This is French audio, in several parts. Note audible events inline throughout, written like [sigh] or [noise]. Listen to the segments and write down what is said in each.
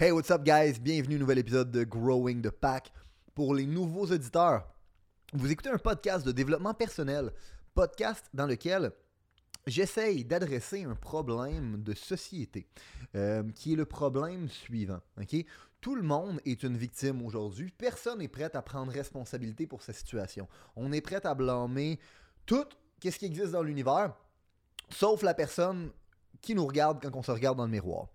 Hey, what's up, guys? Bienvenue au nouvel épisode de Growing the Pack. Pour les nouveaux auditeurs, vous écoutez un podcast de développement personnel, podcast dans lequel j'essaye d'adresser un problème de société, euh, qui est le problème suivant. Tout le monde est une victime aujourd'hui. Personne n'est prêt à prendre responsabilité pour sa situation. On est prêt à blâmer tout ce qui existe dans l'univers, sauf la personne qui nous regarde quand on se regarde dans le miroir.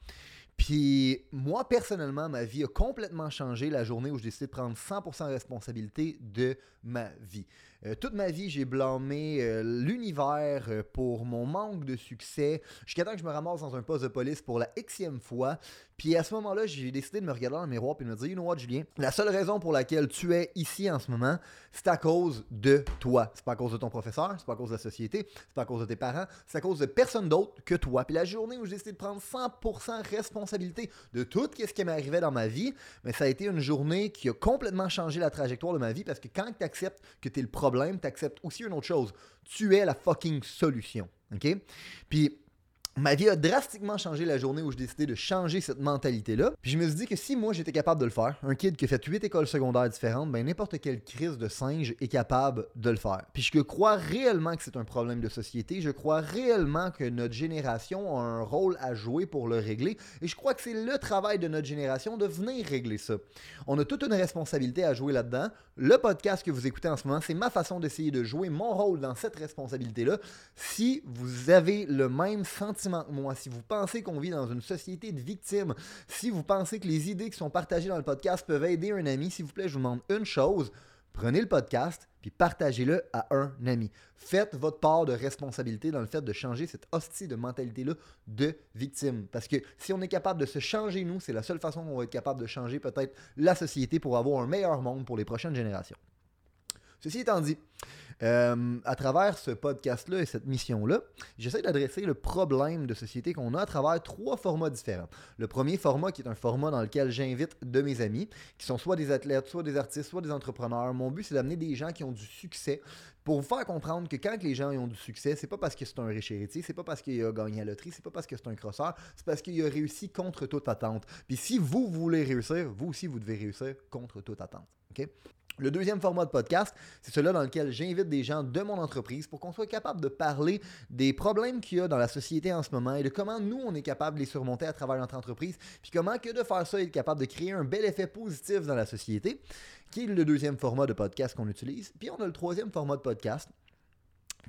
Puis moi, personnellement, ma vie a complètement changé la journée où j'ai décidé de prendre 100% responsabilité de ma vie. Euh, toute ma vie, j'ai blâmé euh, l'univers euh, pour mon manque de succès, jusqu'à temps que je me ramasse dans un poste de police pour la xème fois. Puis à ce moment-là, j'ai décidé de me regarder dans le miroir et de me dire, you know what, Julien, la seule raison pour laquelle tu es ici en ce moment, c'est à cause de toi. C'est pas à cause de ton professeur, c'est pas à cause de la société, c'est pas à cause de tes parents, c'est à cause de personne d'autre que toi. Puis la journée où j'ai décidé de prendre 100% responsabilité de tout ce qui m'arrivait dans ma vie, mais ça a été une journée qui a complètement changé la trajectoire de ma vie parce que quand tu acceptes que tu es le problème, tu acceptes aussi une autre chose. Tu es la fucking solution. OK? Puis Ma vie a drastiquement changé la journée où j'ai décidé de changer cette mentalité-là. Puis je me suis dit que si moi j'étais capable de le faire, un kid qui fait 8 écoles secondaires différentes, ben n'importe quelle crise de singe est capable de le faire. Puis je crois réellement que c'est un problème de société. Je crois réellement que notre génération a un rôle à jouer pour le régler. Et je crois que c'est le travail de notre génération de venir régler ça. On a toute une responsabilité à jouer là-dedans. Le podcast que vous écoutez en ce moment, c'est ma façon d'essayer de jouer mon rôle dans cette responsabilité-là. Si vous avez le même sentiment si vous pensez qu'on vit dans une société de victimes, si vous pensez que les idées qui sont partagées dans le podcast peuvent aider un ami, s'il vous plaît, je vous demande une chose. Prenez le podcast puis partagez-le à un ami. Faites votre part de responsabilité dans le fait de changer cette hostie de mentalité-là de victime. Parce que si on est capable de se changer, nous, c'est la seule façon qu'on va être capable de changer peut-être la société pour avoir un meilleur monde pour les prochaines générations. Ceci étant dit, euh, à travers ce podcast-là et cette mission-là, j'essaie d'adresser le problème de société qu'on a à travers trois formats différents. Le premier format qui est un format dans lequel j'invite de mes amis, qui sont soit des athlètes, soit des artistes, soit des entrepreneurs. Mon but, c'est d'amener des gens qui ont du succès pour vous faire comprendre que quand les gens ont du succès, c'est pas parce que c'est un riche héritier, c'est pas parce qu'il a gagné à la loterie, c'est pas parce que c'est un crosseur, c'est parce qu'il a réussi contre toute attente. Puis si vous voulez réussir, vous aussi, vous devez réussir contre toute attente. OK? Le deuxième format de podcast, c'est celui dans lequel j'invite des gens de mon entreprise pour qu'on soit capable de parler des problèmes qu'il y a dans la société en ce moment et de comment nous, on est capable de les surmonter à travers notre entreprise, puis comment que de faire ça, être capable de créer un bel effet positif dans la société, qui est le deuxième format de podcast qu'on utilise. Puis on a le troisième format de podcast,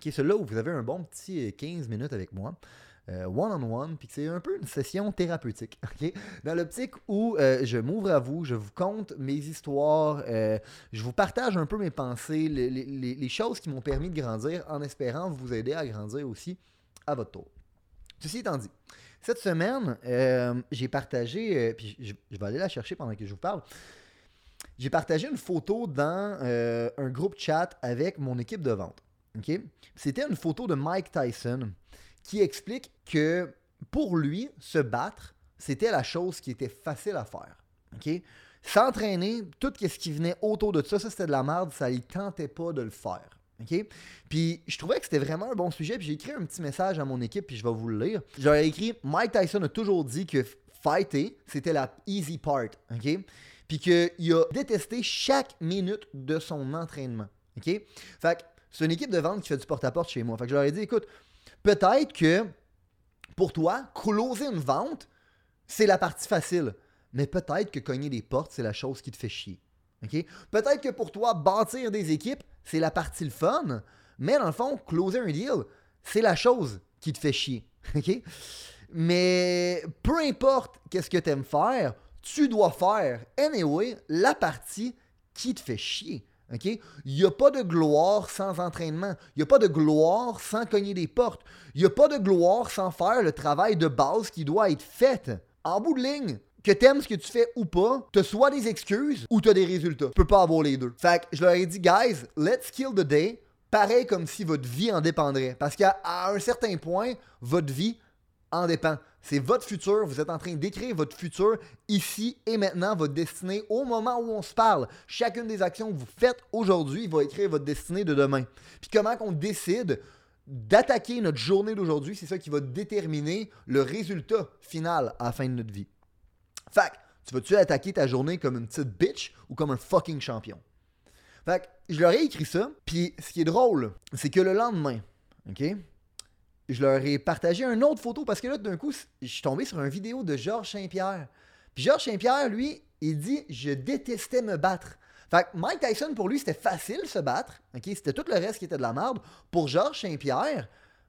qui est celui-là où vous avez un bon petit 15 minutes avec moi. Euh, one-on-one, puis c'est un peu une session thérapeutique, [laughs] Dans l'optique où euh, je m'ouvre à vous, je vous conte mes histoires, euh, je vous partage un peu mes pensées, les, choses qui m'ont permis de grandir, en espérant vous aider à grandir aussi à votre tour. Ceci étant dit, cette semaine, j'ai partagé, puis je, vais aller la chercher pendant que je vous parle, j'ai partagé une photo dans un groupe chat avec mon équipe de vente. C'était une photo de Mike Tyson qui explique que pour lui, se battre, c'était la chose qui était facile à faire. S'entraîner, tout ce qui venait autour de ça, ça c'était de la merde, ça ne tentait pas de le faire. Puis je trouvais que c'était vraiment un bon sujet, puis j'ai écrit un petit message à mon équipe, puis je vais vous le lire. J'aurais écrit Mike Tyson a toujours dit que fighter, c'était la easy part. OK? Puis qu'il a détesté chaque minute de son entraînement. Fait que c'est une équipe de vente qui fait du porte-à-porte chez moi. Fait que je leur ai dit écoute, peut-être que pour toi, closer une vente, c'est la partie facile. Mais peut-être que cogner des portes, c'est la chose qui te fait chier. Peut-être que pour toi, bâtir des équipes, c'est la partie le fun. Mais dans le fond, closer un deal, c'est la chose qui te fait chier. [laughs] Mais peu importe qu'est-ce que tu aimes faire, tu dois faire, anyway, la partie qui te fait chier. Il n'y a pas de gloire sans entraînement. Il n'y a pas de gloire sans cogner des portes. Il n'y a pas de gloire sans faire le travail de base qui doit être fait. En bout de ligne, que t'aimes ce que tu fais ou pas, t'as soit des excuses ou t'as des résultats. Tu peux pas avoir les deux. Fait que je leur ai dit, guys, let's kill the day. Pareil comme si votre vie en dépendrait. Parce qu'à un certain point, votre vie en dépend. C'est votre futur. Vous êtes en train d'écrire votre futur ici et maintenant, votre destinée au moment où on se parle. Chacune des actions que vous faites aujourd'hui va écrire votre destinée de demain. Puis comment qu'on décide d'attaquer notre journée d'aujourd'hui, c'est ça qui va déterminer le résultat final à la fin de notre vie. Fait tu vas-tu attaquer ta journée comme une petite bitch ou comme un fucking champion? Fait je leur ai écrit ça, puis ce qui est drôle, c'est que le lendemain, ok, je leur ai partagé une autre photo parce que là, d'un coup, je suis tombé sur une vidéo de Georges Saint-Pierre. Puis Georges Saint-Pierre, lui, il dit Je détestais me battre. Fait que Mike Tyson, pour lui, c'était facile se battre. C'était tout le reste qui était de la merde. Pour Georges Saint-Pierre,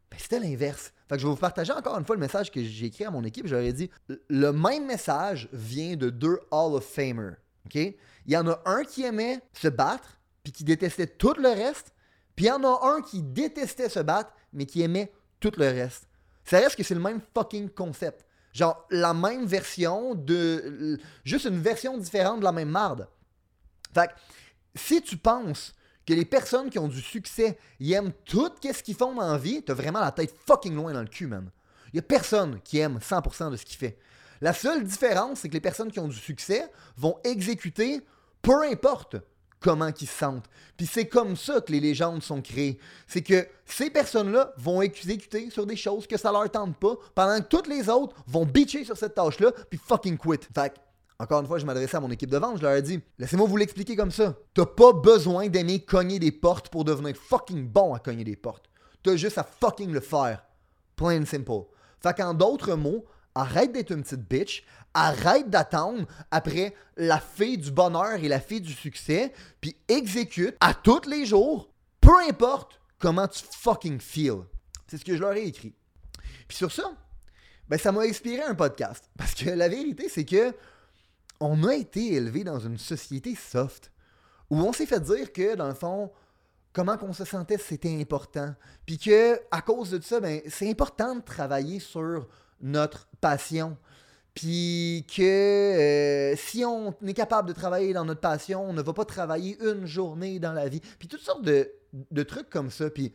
ben, c'était l'inverse. Fait que je vais vous partager encore une fois le message que j'ai écrit à mon équipe. J'aurais dit le même message vient de deux Hall of Famer. Il y en a un qui aimait se battre, puis qui détestait tout le reste. Puis il y en a un qui détestait se battre, mais qui aimait tout le reste. Ça reste que c'est le même fucking concept. Genre, la même version de. Juste une version différente de la même marde. Fait que, si tu penses que les personnes qui ont du succès, ils aiment tout ce qu'ils font dans la vie, t'as vraiment la tête fucking loin dans le cul, man. Il y a personne qui aime 100% de ce qu'il fait. La seule différence, c'est que les personnes qui ont du succès vont exécuter peu importe comment ils se sentent. Puis c'est comme ça que les légendes sont créées. C'est que ces personnes-là vont exécuter sur des choses que ça leur tente pas, pendant que toutes les autres vont bitcher sur cette tâche-là, puis fucking quit. Fait encore une fois, je m'adressais à mon équipe de vente, je leur ai dit Laissez-moi vous l'expliquer comme ça. T'as pas besoin d'aimer cogner des portes pour devenir fucking bon à cogner des portes. T'as juste à fucking le faire. Plain simple. Fait qu'en d'autres mots, arrête d'être une petite bitch, arrête d'attendre après la fée du bonheur et la fée du succès, puis exécute à tous les jours, peu importe comment tu fucking feel. C'est ce que je leur ai écrit. Puis sur ça, ben ça m'a inspiré un podcast. [laughs] Parce que la vérité, c'est que on a été élevé dans une société soft où on s'est fait dire que, dans le fond, comment qu'on se sentait, c'était important. Puis que, à cause de ça, ben, c'est important de travailler sur notre passion. Puis que euh, si on est capable de travailler dans notre passion, on ne va pas travailler une journée dans la vie. Puis toutes sortes de, trucs comme ça. Puis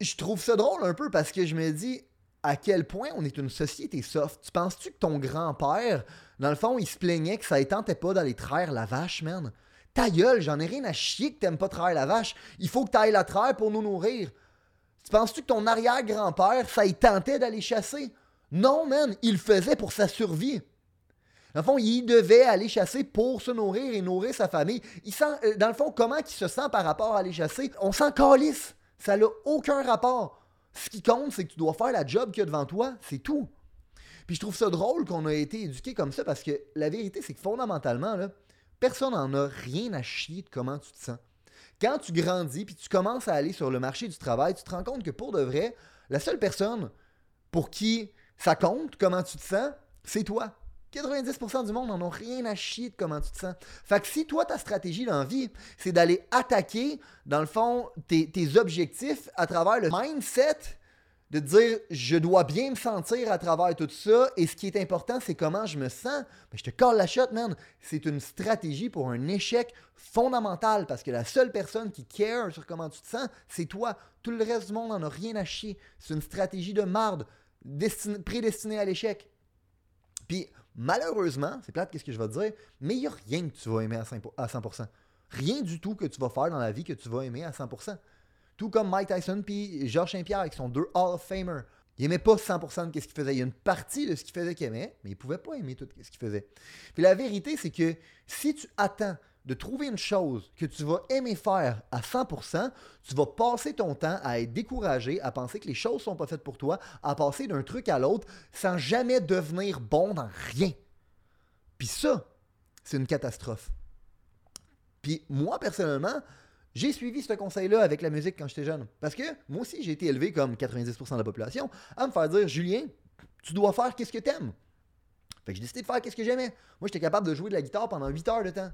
je trouve ça drôle un peu parce que je me dis à quel point on est une société soft. Tu penses-tu que ton grand-père dans le fond, il se plaignait que ça ne tentait pas d'aller traire la vache, man? Ta gueule, j'en ai rien à chier que t'aimes pas traire la vache. Il faut que tu ailles la traire pour nous nourrir. Tu penses-tu que ton arrière-grand-père, ça y tentait d'aller chasser? Non, man, il faisait pour sa survie. Dans le fond, il devait aller chasser pour se nourrir et nourrir sa famille. Il sent, euh, dans le fond, comment il se sent par rapport à aller chasser? On s'en calisse. Ça n'a aucun rapport. Ce qui compte, c'est que tu dois faire la job qu'il y a devant toi. C'est tout. Puis je trouve ça drôle qu'on a été éduqué comme ça parce que la vérité, c'est que fondamentalement, personne n'en a rien à chier de comment tu te sens. Quand tu grandis puis tu commences à aller sur le marché du travail, tu te rends compte que pour de vrai, la seule personne pour qui ça compte comment tu te sens, c'est toi. 90% du monde n'en ont rien à chier de comment tu te sens. Fait que si toi, ta stratégie dans la vie, c'est d'aller attaquer, dans le fond, tes, objectifs à travers le mindset de dire je dois bien me sentir à travers tout ça et ce qui est important c'est comment je me sens, ben, je te colle la shot man. C'est une stratégie pour un échec fondamental parce que la seule personne qui care sur comment tu te sens, c'est toi. Tout le reste du monde n'en a rien à chier. C'est une stratégie de marde prédestinée à l'échec. Puis malheureusement, c'est plate qu'est-ce que je vais te dire, mais il n'y a rien que tu vas aimer à 100%. Rien du tout que tu vas faire dans la vie que tu vas aimer à 100%. Tout comme Mike Tyson puis Georges Saint-Pierre qui sont deux Hall of Famer. Il n'aimait pas 100% de ce qu'il faisait. Il y a une partie de ce qu'il faisait qu'il aimait, mais il pouvait pas aimer tout ce qu'il faisait. Puis la vérité, c'est que si tu attends de trouver une chose que tu vas aimer faire à 100%, tu vas passer ton temps à être découragé, à penser que les choses sont pas faites pour toi, à passer d'un truc à l'autre sans jamais devenir bon dans rien. Puis ça, c'est une catastrophe. Puis moi, personnellement, j'ai suivi ce conseil-là avec la musique quand j'étais jeune. Parce que moi aussi, j'ai été élevé comme 90% de la population à me faire dire Julien, tu dois faire qu'est-ce que t'aimes. Fait que j'ai décidé de faire qu'est-ce que j'aimais. Moi, j'étais capable de jouer de la guitare pendant 8 heures de temps.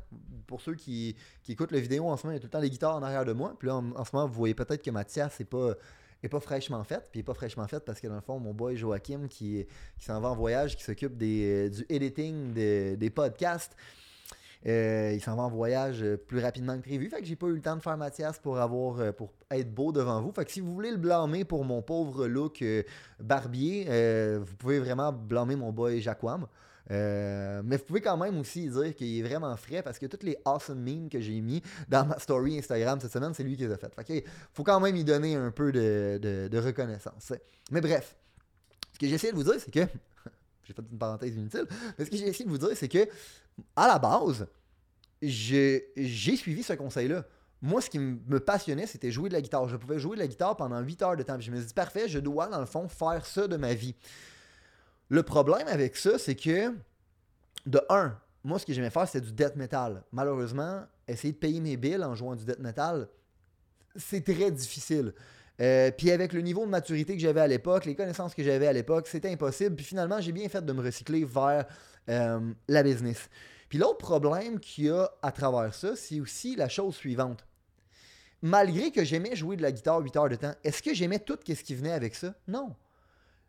Pour ceux qui, écoutent la vidéo en ce moment, il y a tout le temps les guitares en arrière de moi. Puis là, en, ce moment, vous voyez peut-être que Mathias n'est pas est pas fraîchement faite. Puis pas fraîchement faite parce que dans le fond, mon boy Joachim qui, qui s'en va en voyage, qui s'occupe des, du editing des podcasts, euh, il s'en va en voyage euh, plus rapidement que prévu. Fait que j'ai pas eu le temps de faire Mathias pour avoir pour être beau devant vous. Fait que si vous voulez le blâmer pour mon pauvre look barbier, vous pouvez vraiment blâmer mon boy Jacquam. Euh, mais vous pouvez quand même aussi dire qu'il est vraiment frais parce que toutes les awesome memes que j'ai mis dans ma story Instagram cette semaine, c'est lui qui les a faites. Fait faut quand même y donner un peu de, reconnaissance. Mais bref, ce que j'essaie de vous dire, c'est que. [laughs] j'ai fait une parenthèse inutile, mais ce que j'ai essayé de vous dire, c'est que, à la base, j'ai suivi ce conseil-là. Moi, ce qui me passionnait, c'était jouer de la guitare. Je pouvais jouer de la guitare pendant 8 heures de temps. je me suis dit, parfait, je dois, dans le fond, faire ça de ma vie. Le problème avec ça, c'est que, de un, moi, ce que j'aimais faire, c'était du death metal. Malheureusement, essayer de payer mes bills en jouant du death metal, c'est très difficile. Euh, puis avec le niveau de maturité que j'avais à l'époque, les connaissances que j'avais à l'époque, c'était impossible. Puis finalement, j'ai bien fait de me recycler vers euh, la business. Puis l'autre problème qu'il y a à travers ça, c'est aussi la chose suivante. Malgré que j'aimais jouer de la guitare 8 heures de temps, est-ce que j'aimais tout ce qui venait avec ça? Non.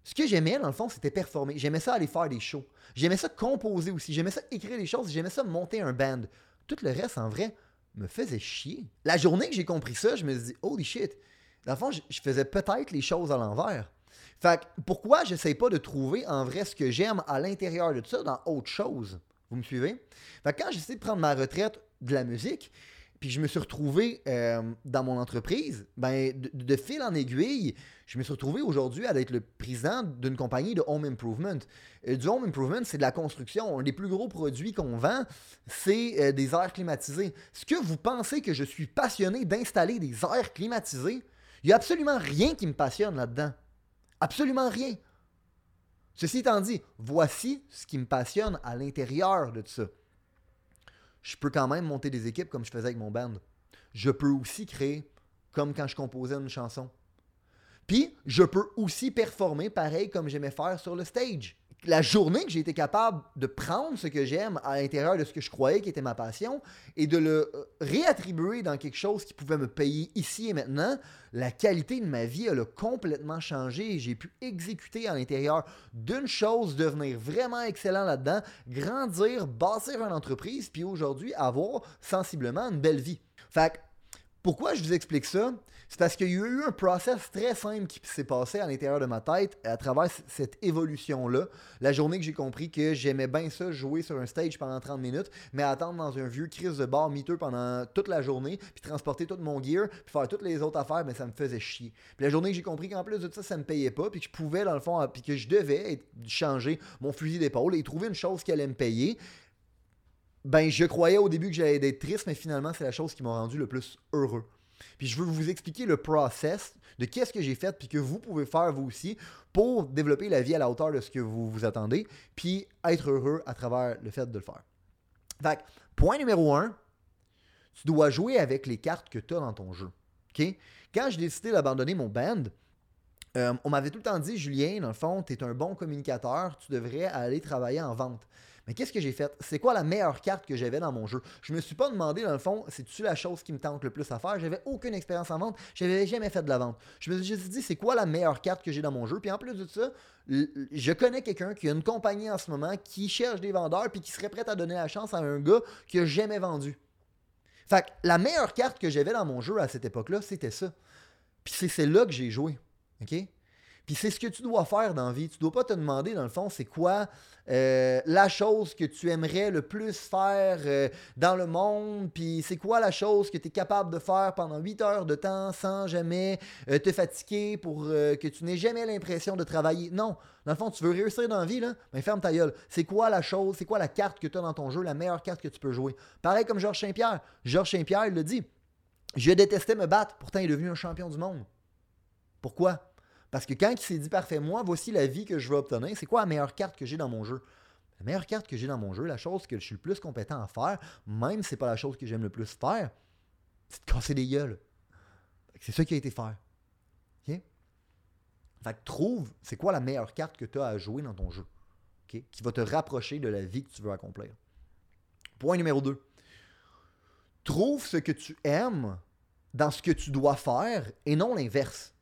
Ce que j'aimais, dans le fond, c'était performer. J'aimais ça aller faire des shows. J'aimais ça composer aussi. J'aimais ça écrire des choses. J'aimais ça monter un band. Tout le reste, en vrai, me faisait chier. La journée que j'ai compris ça, je me suis dit, holy shit. Dans le fond, je faisais peut-être les choses à l'envers. Fait que pourquoi j'essaie pas de trouver en vrai ce que j'aime à l'intérieur de tout ça dans autre chose? Vous me suivez? Fait que quand j'essaie de prendre ma retraite de la musique, puis je me suis retrouvé euh, dans mon entreprise, ben, de, fil en aiguille, je me suis retrouvé aujourd'hui à être le président d'une compagnie de home improvement. Euh, du home improvement, c'est de la construction. Des plus gros produits qu'on vend, c'est euh, des airs climatisés. Est-ce que vous pensez que je suis passionné d'installer des airs climatisés? Il n'y a absolument rien qui me passionne là-dedans. Absolument rien. Ceci étant dit, voici ce qui me passionne à l'intérieur de tout ça je peux quand même monter des équipes comme je faisais avec mon band. Je peux aussi créer comme quand je composais une chanson. Puis, je peux aussi performer pareil comme j'aimais faire sur le stage la journée que j'ai été capable de prendre ce que j'aime à l'intérieur de ce que je croyais qui était ma passion et de le euh, réattribuer dans quelque chose qui pouvait me payer ici et maintenant, la qualité de ma vie a complètement changé et j'ai pu exécuter à l'intérieur d'une chose, devenir vraiment excellent là-dedans, grandir, bâtir une entreprise, puis aujourd'hui avoir sensiblement une belle vie. Fait que, pourquoi je vous explique ça? C'est parce qu'il y a eu un process très simple qui s'est passé à l'intérieur de ma tête à travers cette évolution-là. La journée que j'ai compris que j'aimais bien ça, jouer sur un stage pendant 30 minutes, mais attendre dans un vieux crise de bar miteux pendant toute la journée, puis transporter tout mon gear, puis faire toutes les autres affaires, mais ça me faisait chier. Puis la journée que j'ai compris qu'en plus de ça, ça me payait pas, puis que je pouvais, dans le fond, puis que je devais changer mon fusil d'épaule et trouver une chose qui allait me payer, ben je croyais au début que j'allais être triste, mais finalement, c'est la chose qui m'a rendu le plus heureux. Puis je veux vous expliquer le process de qu'est-ce que j'ai fait, puis que vous pouvez faire vous aussi pour développer la vie à la hauteur de ce que vous vous attendez, puis être heureux à travers le fait de le faire. Fait point numéro un, tu dois jouer avec les cartes que tu as dans ton jeu. Quand j'ai décidé d'abandonner mon band, euh, on m'avait tout le temps dit, Julien, dans le fond, tu es un bon communicateur, tu devrais aller travailler en vente. Mais qu'est-ce que j'ai fait? C'est quoi la meilleure carte que j'avais dans mon jeu? Je me suis pas demandé, dans le fond, c'est-tu la chose qui me tente le plus à faire? J'avais aucune expérience en vente. J'avais jamais fait de la vente. Je me suis dit, c'est quoi la meilleure carte que j'ai dans mon jeu? Puis en plus de ça, je connais quelqu'un qui a une compagnie en ce moment qui cherche des vendeurs puis qui serait prêt à donner la chance à un gars qui a jamais vendu. Fait que la meilleure carte que j'avais dans mon jeu à cette époque-là, c'était ça. Puis c'est celle-là que j'ai joué. OK? Puis c'est ce que tu dois faire dans la vie. Tu dois pas te demander, dans le fond, c'est quoi euh, la chose que tu aimerais le plus faire euh, dans le monde, puis c'est quoi la chose que tu es capable de faire pendant 8 heures de temps sans jamais euh, te fatiguer pour que tu n'aies jamais l'impression de travailler. Non, dans le fond, tu veux réussir dans la vie, là, ben ferme ta gueule. C'est quoi la chose, c'est quoi la carte que tu as dans ton jeu, la meilleure carte que tu peux jouer? Pareil comme Georges Saint-Pierre. Georges Saint-Pierre, il le dit. Je détestais me battre, pourtant il est devenu un champion du monde. Pourquoi? Parce que quand il s'est dit parfait, moi, voici la vie que je veux obtenir, c'est quoi la meilleure carte que j'ai dans mon jeu? La meilleure carte que j'ai dans mon jeu, la chose que je suis le plus compétent à faire, même si c'est pas la chose que j'aime le plus faire, c'est de casser des gueules. C'est ça qui a été? Fait que trouve, c'est quoi la meilleure carte que tu as à jouer dans ton jeu? Qui va te rapprocher de la vie que tu veux accomplir. Point numéro 2. Trouve ce que tu aimes dans ce que tu dois faire et non l'inverse.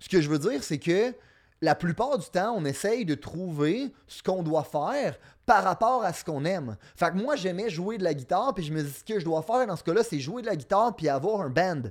Ce que je veux dire, c'est que la plupart du temps, on essaye de trouver ce qu'on doit faire par rapport à ce qu'on aime. Fait que moi, j'aimais jouer de la guitare, puis je me dis ce que je dois faire dans ce cas-là, c'est jouer de la guitare puis avoir un band.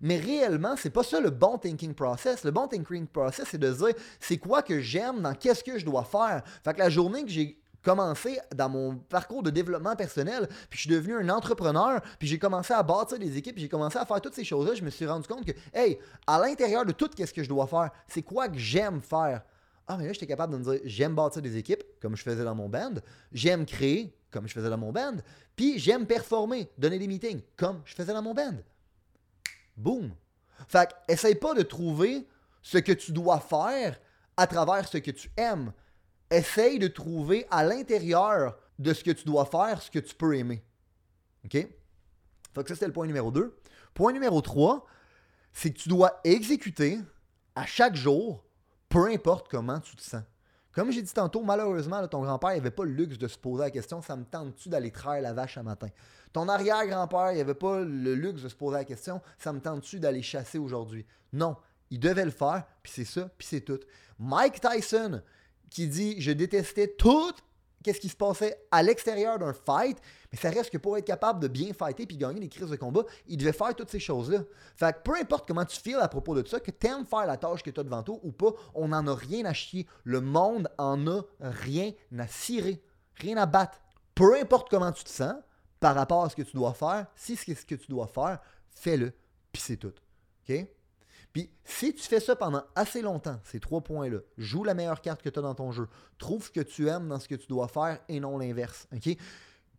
Mais réellement, c'est pas ça le bon thinking process. Le bon thinking process, c'est de dire c'est quoi que j'aime dans qu'est-ce que je dois faire. Fait que la journée que j'ai commencé dans mon parcours de développement personnel, puis je suis devenu un entrepreneur, puis j'ai commencé à bâtir des équipes, j'ai commencé à faire toutes ces choses-là, je me suis rendu compte que, hey, à l'intérieur de tout ce que je dois faire, c'est quoi que j'aime faire? Ah, mais là, j'étais capable de me dire, j'aime bâtir des équipes, comme je faisais dans mon band, j'aime créer, comme je faisais dans mon band, puis j'aime performer, donner des meetings, comme je faisais dans mon band. Boom! Fait que, essaye pas de trouver ce que tu dois faire à travers ce que tu aimes essaye de trouver à l'intérieur de ce que tu dois faire ce que tu peux aimer. OK? Fait que ça, c'était le point numéro 2. Point numéro 3, c'est que tu dois exécuter à chaque jour, peu importe comment tu te sens. Comme j'ai dit tantôt, malheureusement, ton grand-père n'avait pas le luxe de se poser la question ça me tente-tu d'aller traire la vache à matin? Ton arrière-grand-père n'avait pas le luxe de se poser la question ça me tente-tu d'aller chasser aujourd'hui? Non, il devait le faire, puis c'est ça, puis c'est tout. Mike Tyson, qui dit Je détestais tout qu'est-ce qui se passait à l'extérieur d'un fight, mais ça reste que pour être capable de bien fighter puis gagner des crises de combat, il devait faire toutes ces choses-là. Fait que peu importe comment tu files à propos de ça, que tu aimes faire la tâche que tu as devant toi ou pas, on n'en a rien à chier. Le monde en a rien à cirer, rien à battre. Peu importe comment tu te sens par rapport à ce que tu dois faire, si c'est ce que tu dois faire, fais-le, puis c'est tout. OK? Si tu fais ça pendant assez longtemps, ces trois points-là, joue la meilleure carte que tu as dans ton jeu, trouve que tu aimes dans ce que tu dois faire et non l'inverse.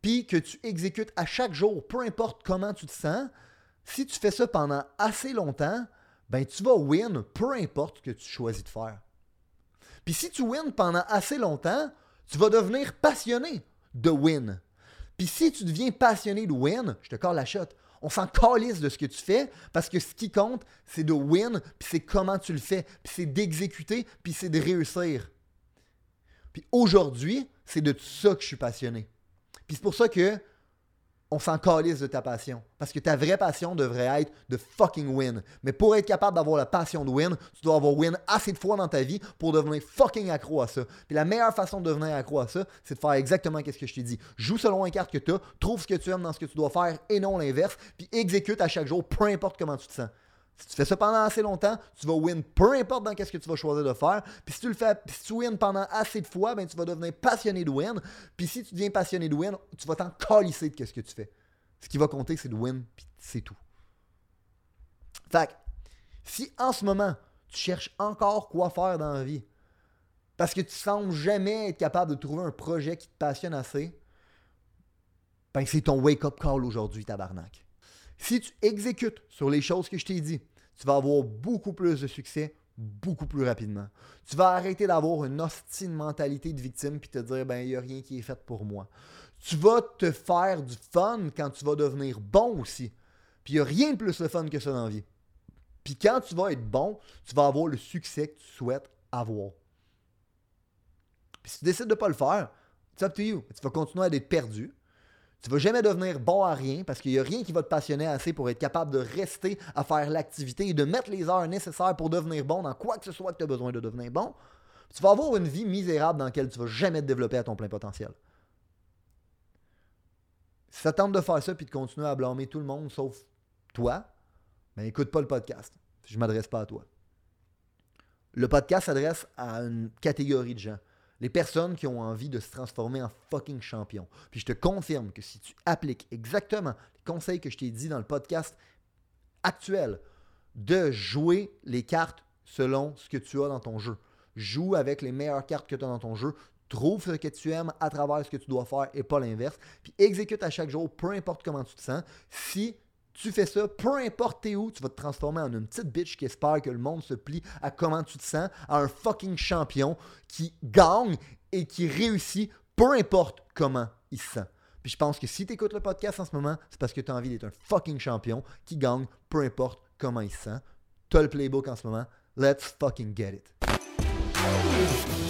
Puis que tu exécutes à chaque jour, peu importe comment tu te sens, si tu fais ça pendant assez longtemps, ben tu vas win, peu importe ce que tu choisis de faire. Puis si tu wins pendant assez longtemps, tu vas devenir passionné de win. Puis si tu deviens passionné de win, je te colle la shot, on s'en calisse de ce que tu fais parce que ce qui compte, c'est de win, puis c'est comment tu le fais, puis c'est d'exécuter, puis c'est de réussir. Puis aujourd'hui, c'est de ça que je suis passionné. Puis c'est pour ça que on s'en calisse de ta passion. Parce que ta vraie passion devrait être de fucking win. Mais pour être capable d'avoir la passion de win, tu dois avoir win assez de fois dans ta vie pour devenir fucking accro à ça. Puis la meilleure façon de devenir accro à ça, c'est de faire exactement ce que je t'ai dit. Joue selon un carte que tu as, trouve ce que tu aimes dans ce que tu dois faire et non l'inverse, puis exécute à chaque jour, peu importe comment tu te sens. Si tu fais ça pendant assez longtemps, tu vas win peu importe dans qu'est-ce que tu vas choisir de faire. Puis si tu le fais, si tu win pendant assez de fois, ben tu vas devenir passionné de win. Puis si tu deviens passionné de win, tu vas t'en calisser de qu'est-ce que tu fais. Ce qui va compter, c'est de win, puis c'est tout. Fait si en ce moment, tu cherches encore quoi faire dans la vie, parce que tu sembles jamais être capable de trouver un projet qui te passionne assez, ben c'est ton wake-up call aujourd'hui, tabarnak. Si tu exécutes sur les choses que je t'ai dit, tu vas avoir beaucoup plus de succès beaucoup plus rapidement. Tu vas arrêter d'avoir une hostile mentalité de victime puis te dire ben il n'y a rien qui est fait pour moi. Tu vas te faire du fun quand tu vas devenir bon aussi. Puis il n'y a rien de plus le fun que ça dans la vie. Puis quand tu vas être bon, tu vas avoir le succès que tu souhaites avoir. Puis si tu décides de pas le faire, it's up to you. Tu vas continuer à être perdu. Tu vas jamais devenir bon à rien parce qu'il n'y a rien qui va te passionner assez pour être capable de rester à faire l'activité et de mettre les heures nécessaires pour devenir bon dans quoi que ce soit que tu as besoin de devenir bon. Tu vas avoir une vie misérable dans laquelle tu vas jamais te développer à ton plein potentiel. Si ça tente de faire ça puis de continuer à blâmer tout le monde sauf toi, ben écoute pas le podcast. Je m'adresse pas à toi. Le podcast s'adresse à une catégorie de gens les personnes qui ont envie de se transformer en fucking champion. Puis je te confirme que si tu appliques exactement les conseils que je t'ai dit dans le podcast actuel, de jouer les cartes selon ce que tu as dans ton jeu. Joue avec les meilleures cartes que tu as dans ton jeu. Trouve ce que tu aimes à travers ce que tu dois faire et pas l'inverse. Puis exécute à chaque jour, peu importe comment tu te sens. Si tu fais ça, peu importe où, tu vas te transformer en une petite bitch qui espère que le monde se plie à comment tu te sens, à un fucking champion qui gagne et qui réussit, peu importe comment il se sent. Puis je pense que si tu écoutes le podcast en ce moment, c'est parce que tu as envie d'être un fucking champion qui gagne, peu importe comment il se sent. Tu as le playbook en ce moment. Let's fucking get it.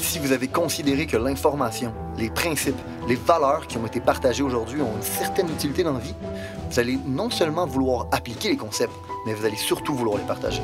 Si vous avez considéré que l'information, les principes, les valeurs qui ont été partagées aujourd'hui ont une certaine utilité dans la vie, vous allez non seulement vouloir appliquer les concepts, mais vous allez surtout vouloir les partager.